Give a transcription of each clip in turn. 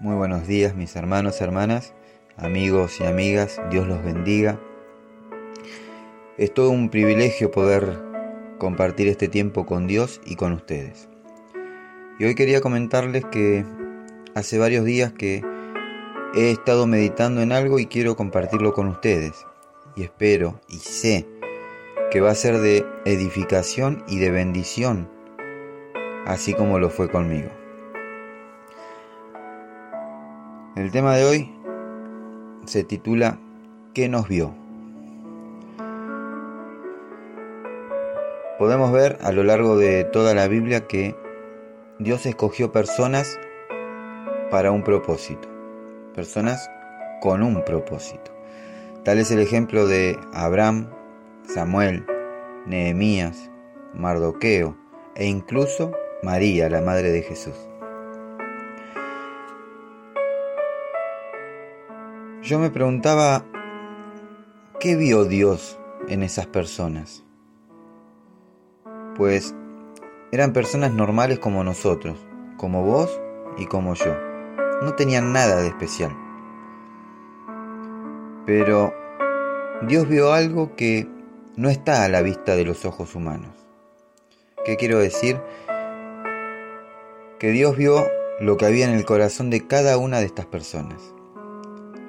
Muy buenos días mis hermanos, hermanas, amigos y amigas, Dios los bendiga. Es todo un privilegio poder compartir este tiempo con Dios y con ustedes. Y hoy quería comentarles que hace varios días que he estado meditando en algo y quiero compartirlo con ustedes. Y espero y sé que va a ser de edificación y de bendición, así como lo fue conmigo. El tema de hoy se titula ¿Qué nos vio? Podemos ver a lo largo de toda la Biblia que Dios escogió personas para un propósito, personas con un propósito. Tal es el ejemplo de Abraham, Samuel, Nehemías, Mardoqueo e incluso María, la madre de Jesús. Yo me preguntaba, ¿qué vio Dios en esas personas? Pues eran personas normales como nosotros, como vos y como yo. No tenían nada de especial. Pero Dios vio algo que no está a la vista de los ojos humanos. ¿Qué quiero decir? Que Dios vio lo que había en el corazón de cada una de estas personas.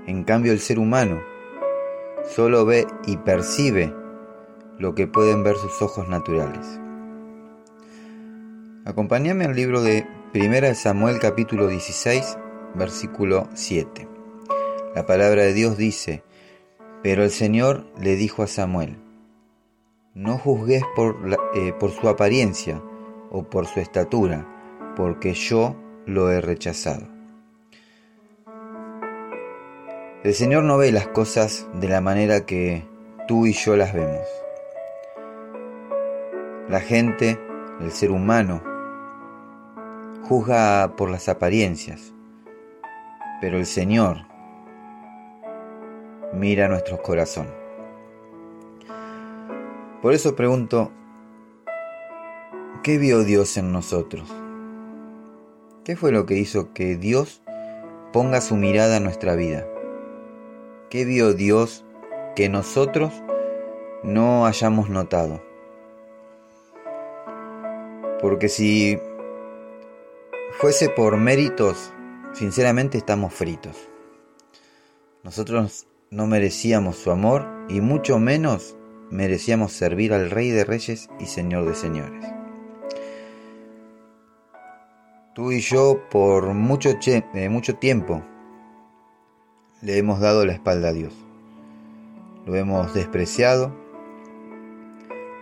En cambio el ser humano solo ve y percibe lo que pueden ver sus ojos naturales. Acompáñame al libro de 1 Samuel capítulo 16, versículo 7. La palabra de Dios dice, pero el Señor le dijo a Samuel, no juzgues por, eh, por su apariencia o por su estatura, porque yo lo he rechazado. El Señor no ve las cosas de la manera que tú y yo las vemos. La gente, el ser humano, juzga por las apariencias, pero el Señor mira nuestro corazón. Por eso pregunto, ¿qué vio Dios en nosotros? ¿Qué fue lo que hizo que Dios ponga su mirada en nuestra vida? ¿Qué vio Dios que nosotros no hayamos notado? Porque si fuese por méritos, sinceramente estamos fritos. Nosotros no merecíamos su amor y mucho menos merecíamos servir al Rey de Reyes y Señor de Señores. Tú y yo por mucho, eh, mucho tiempo le hemos dado la espalda a Dios. Lo hemos despreciado,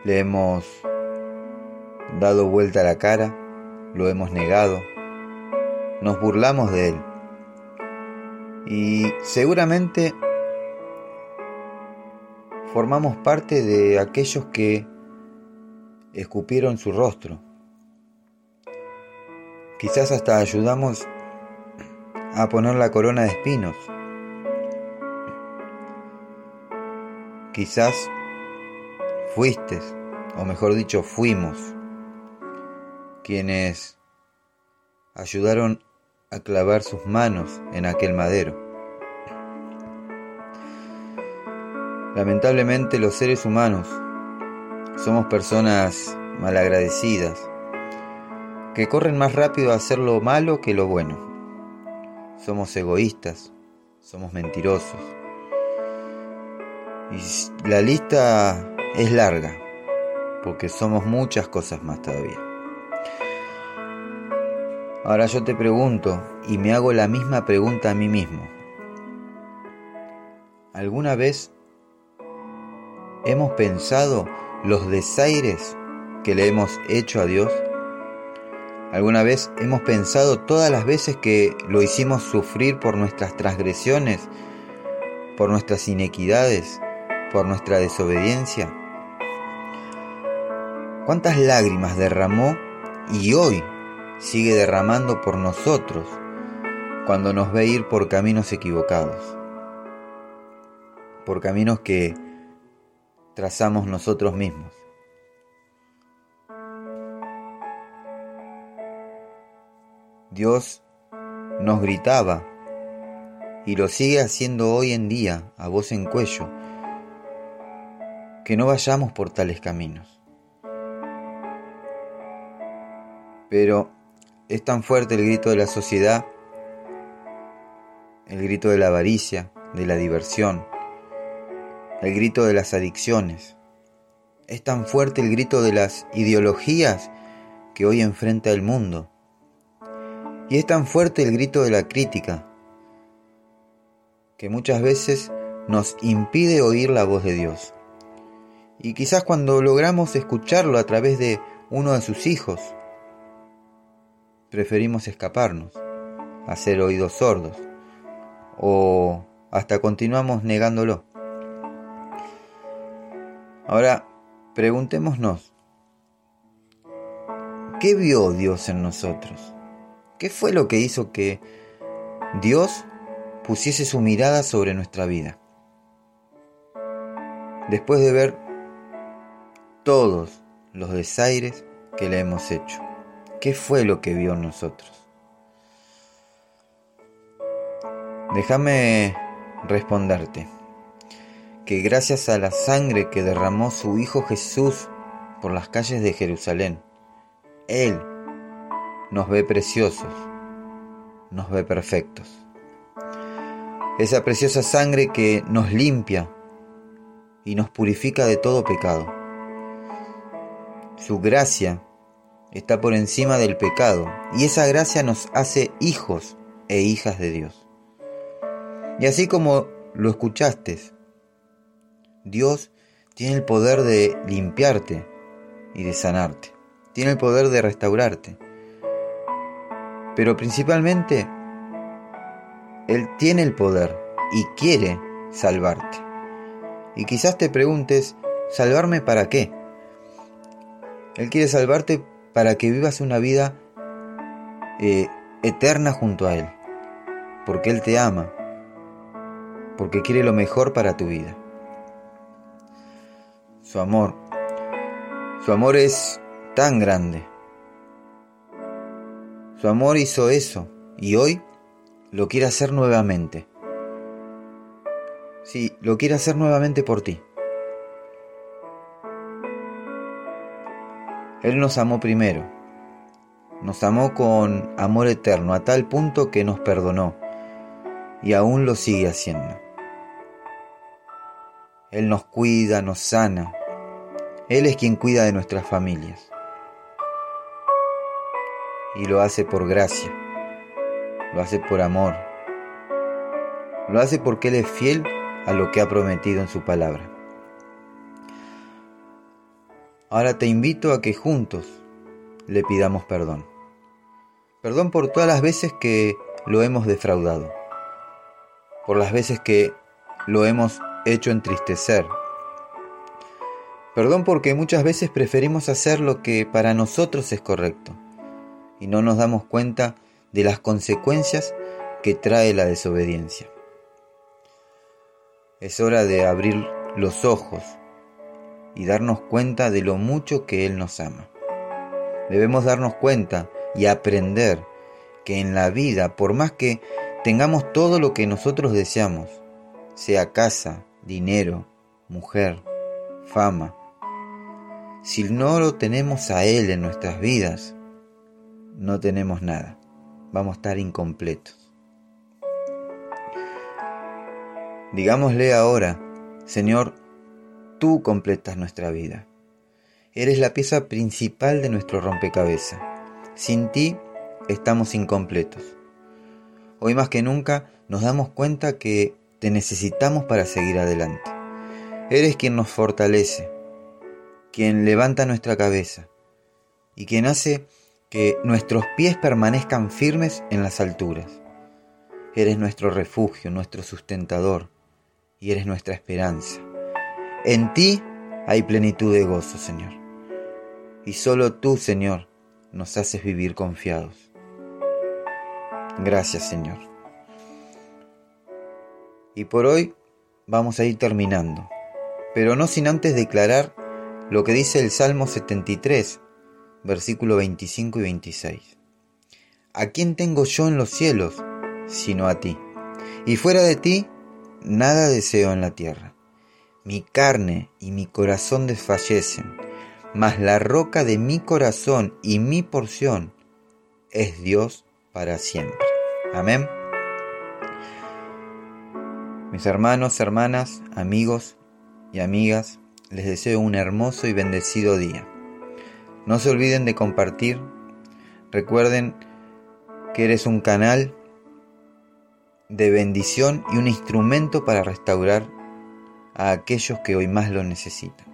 le hemos dado vuelta a la cara, lo hemos negado, nos burlamos de Él. Y seguramente formamos parte de aquellos que escupieron su rostro. Quizás hasta ayudamos a poner la corona de espinos Quizás fuiste, o mejor dicho, fuimos, quienes ayudaron a clavar sus manos en aquel madero. Lamentablemente los seres humanos somos personas malagradecidas, que corren más rápido a hacer lo malo que lo bueno. Somos egoístas, somos mentirosos, y la lista es larga, porque somos muchas cosas más todavía. Ahora yo te pregunto, y me hago la misma pregunta a mí mismo. ¿Alguna vez hemos pensado los desaires que le hemos hecho a Dios? ¿Alguna vez hemos pensado todas las veces que lo hicimos sufrir por nuestras transgresiones, por nuestras inequidades? Por nuestra desobediencia? ¿Cuántas lágrimas derramó y hoy sigue derramando por nosotros cuando nos ve ir por caminos equivocados? Por caminos que trazamos nosotros mismos. Dios nos gritaba, y lo sigue haciendo hoy en día a voz en cuello, que no vayamos por tales caminos. Pero es tan fuerte el grito de la sociedad, el grito de la avaricia, de la diversión, el grito de las adicciones. Es tan fuerte el grito de las ideologías que hoy enfrenta el mundo. Y es tan fuerte el grito de la crítica que muchas veces nos impide oír la voz de Dios. Y quizás cuando logramos escucharlo a través de uno de sus hijos, preferimos escaparnos, hacer oídos sordos, o hasta continuamos negándolo. Ahora, preguntémonos, ¿qué vio Dios en nosotros? ¿Qué fue lo que hizo que Dios pusiese su mirada sobre nuestra vida? Después de ver todos los desaires que le hemos hecho, ¿qué fue lo que vio en nosotros? Déjame responderte que gracias a la sangre que derramó su Hijo Jesús por las calles de Jerusalén, Él nos ve preciosos, nos ve perfectos. Esa preciosa sangre que nos limpia y nos purifica de todo pecado. Su gracia está por encima del pecado y esa gracia nos hace hijos e hijas de Dios. Y así como lo escuchaste, Dios tiene el poder de limpiarte y de sanarte. Tiene el poder de restaurarte. Pero principalmente, Él tiene el poder y quiere salvarte. Y quizás te preguntes, ¿salvarme para qué? Él quiere salvarte para que vivas una vida eh, eterna junto a Él. Porque Él te ama porque quiere lo mejor para tu vida. Su amor, su amor es tan grande. Su amor hizo eso y hoy lo quiere hacer nuevamente. Sí, lo quiere hacer nuevamente por ti. Él nos amó primero. Nos amó con amor eterno a tal punto que nos perdonó y aún lo sigue haciendo. Él nos cuida, nos sana. Él es quien cuida de nuestras familias. Y lo hace por gracia. Lo hace por amor. Lo hace porque Él es fiel a lo que ha prometido en su palabra. Ahora te invito a que juntos le pidamos perdón. Perdón por todas las veces que lo hemos defraudado. Por las veces que lo hemos hecho entristecer. Perdón porque muchas veces preferimos hacer lo que para nosotros es correcto y no nos damos cuenta de las consecuencias que trae la desobediencia. Es hora de abrir los ojos y darnos cuenta de lo mucho que Él nos ama. Debemos darnos cuenta y aprender que en la vida, por más que tengamos todo lo que nosotros deseamos, sea casa, dinero, mujer, fama. Si no lo tenemos a Él en nuestras vidas, no tenemos nada. Vamos a estar incompletos. Digámosle ahora, Señor, tú completas nuestra vida. Eres la pieza principal de nuestro rompecabezas. Sin ti estamos incompletos. Hoy más que nunca nos damos cuenta que te necesitamos para seguir adelante. Eres quien nos fortalece, quien levanta nuestra cabeza y quien hace que nuestros pies permanezcan firmes en las alturas. Eres nuestro refugio, nuestro sustentador y eres nuestra esperanza. En ti hay plenitud de gozo, Señor. Y solo tú, Señor, nos haces vivir confiados. Gracias, Señor. Y por hoy vamos a ir terminando, pero no sin antes declarar lo que dice el Salmo 73, versículo 25 y 26. ¿a quién tengo yo en los cielos sino a ti? Y fuera de ti, nada deseo en la tierra. Mi carne y mi corazón desfallecen, mas la roca de mi corazón y mi porción es Dios para siempre. Amén. Mis hermanos, hermanas, amigos y amigas, les deseo un hermoso y bendecido día. No se olviden de compartir. Recuerden que eres un canal de bendición y un instrumento para restaurar a aquellos que hoy más lo necesitan.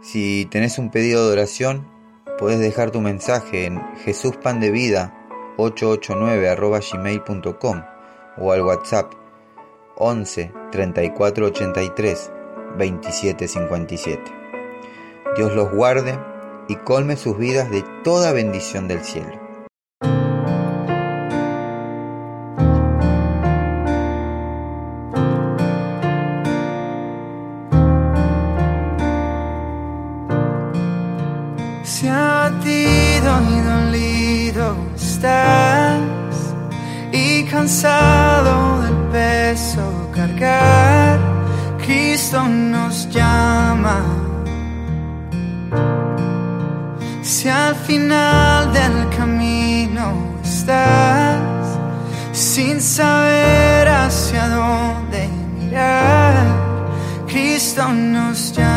Si tenés un pedido de oración, puedes dejar tu mensaje en jesuspandevida 889 gmail.com o al WhatsApp 11 34 83 27 57. Dios los guarde y colme sus vidas de toda bendición del cielo. Cristo nos llama.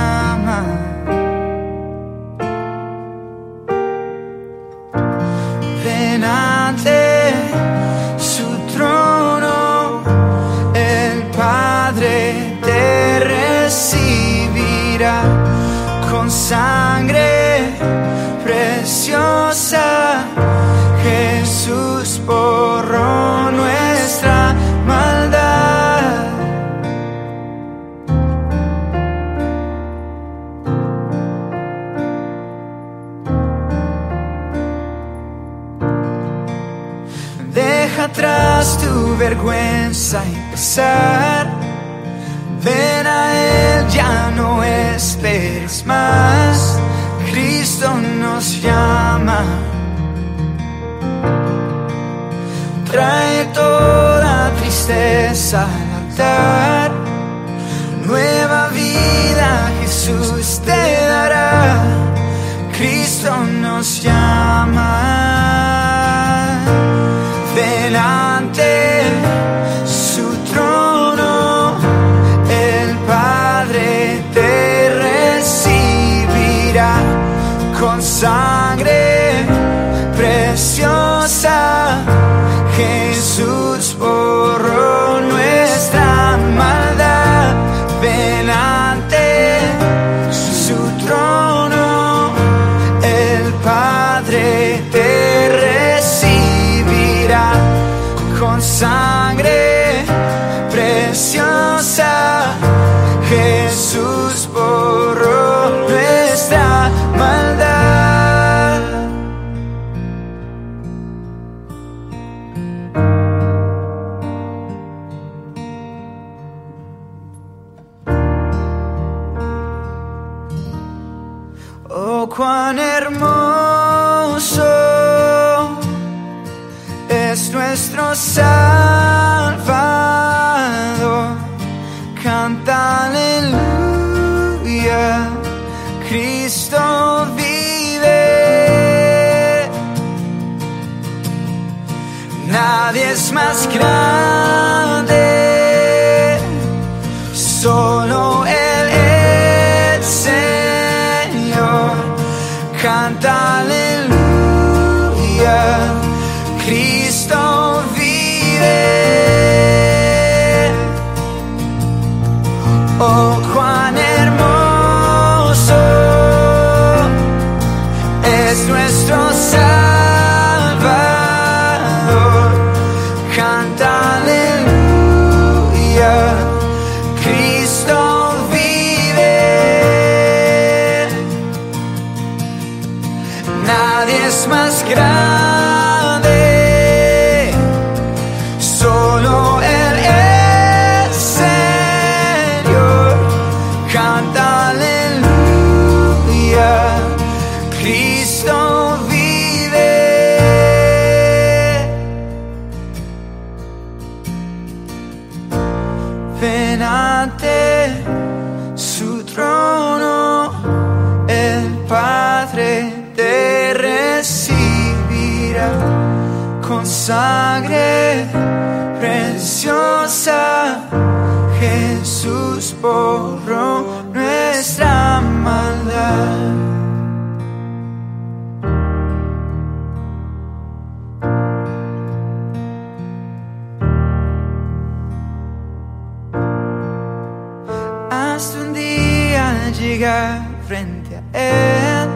Vergüenza y pesar. Ven a Él, ya no esperes más. Cristo nos llama. Trae toda tristeza al altar. Nueva vida Jesús te dará. Cristo nos llama. Con cuán hermoso es nuestro Salvador. Canta aleluya, Cristo vive. Nadie es más grande, solo es Canta aleluya, Cristo vive. Oh, sangre preciosa. Jesús borró nuestra maldad. Hasta un día llegar frente a Él,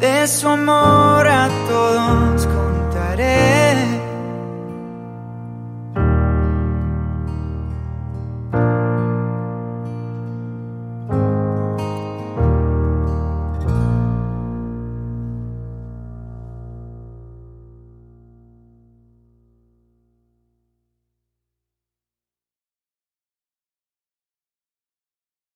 de su amor a todos contaré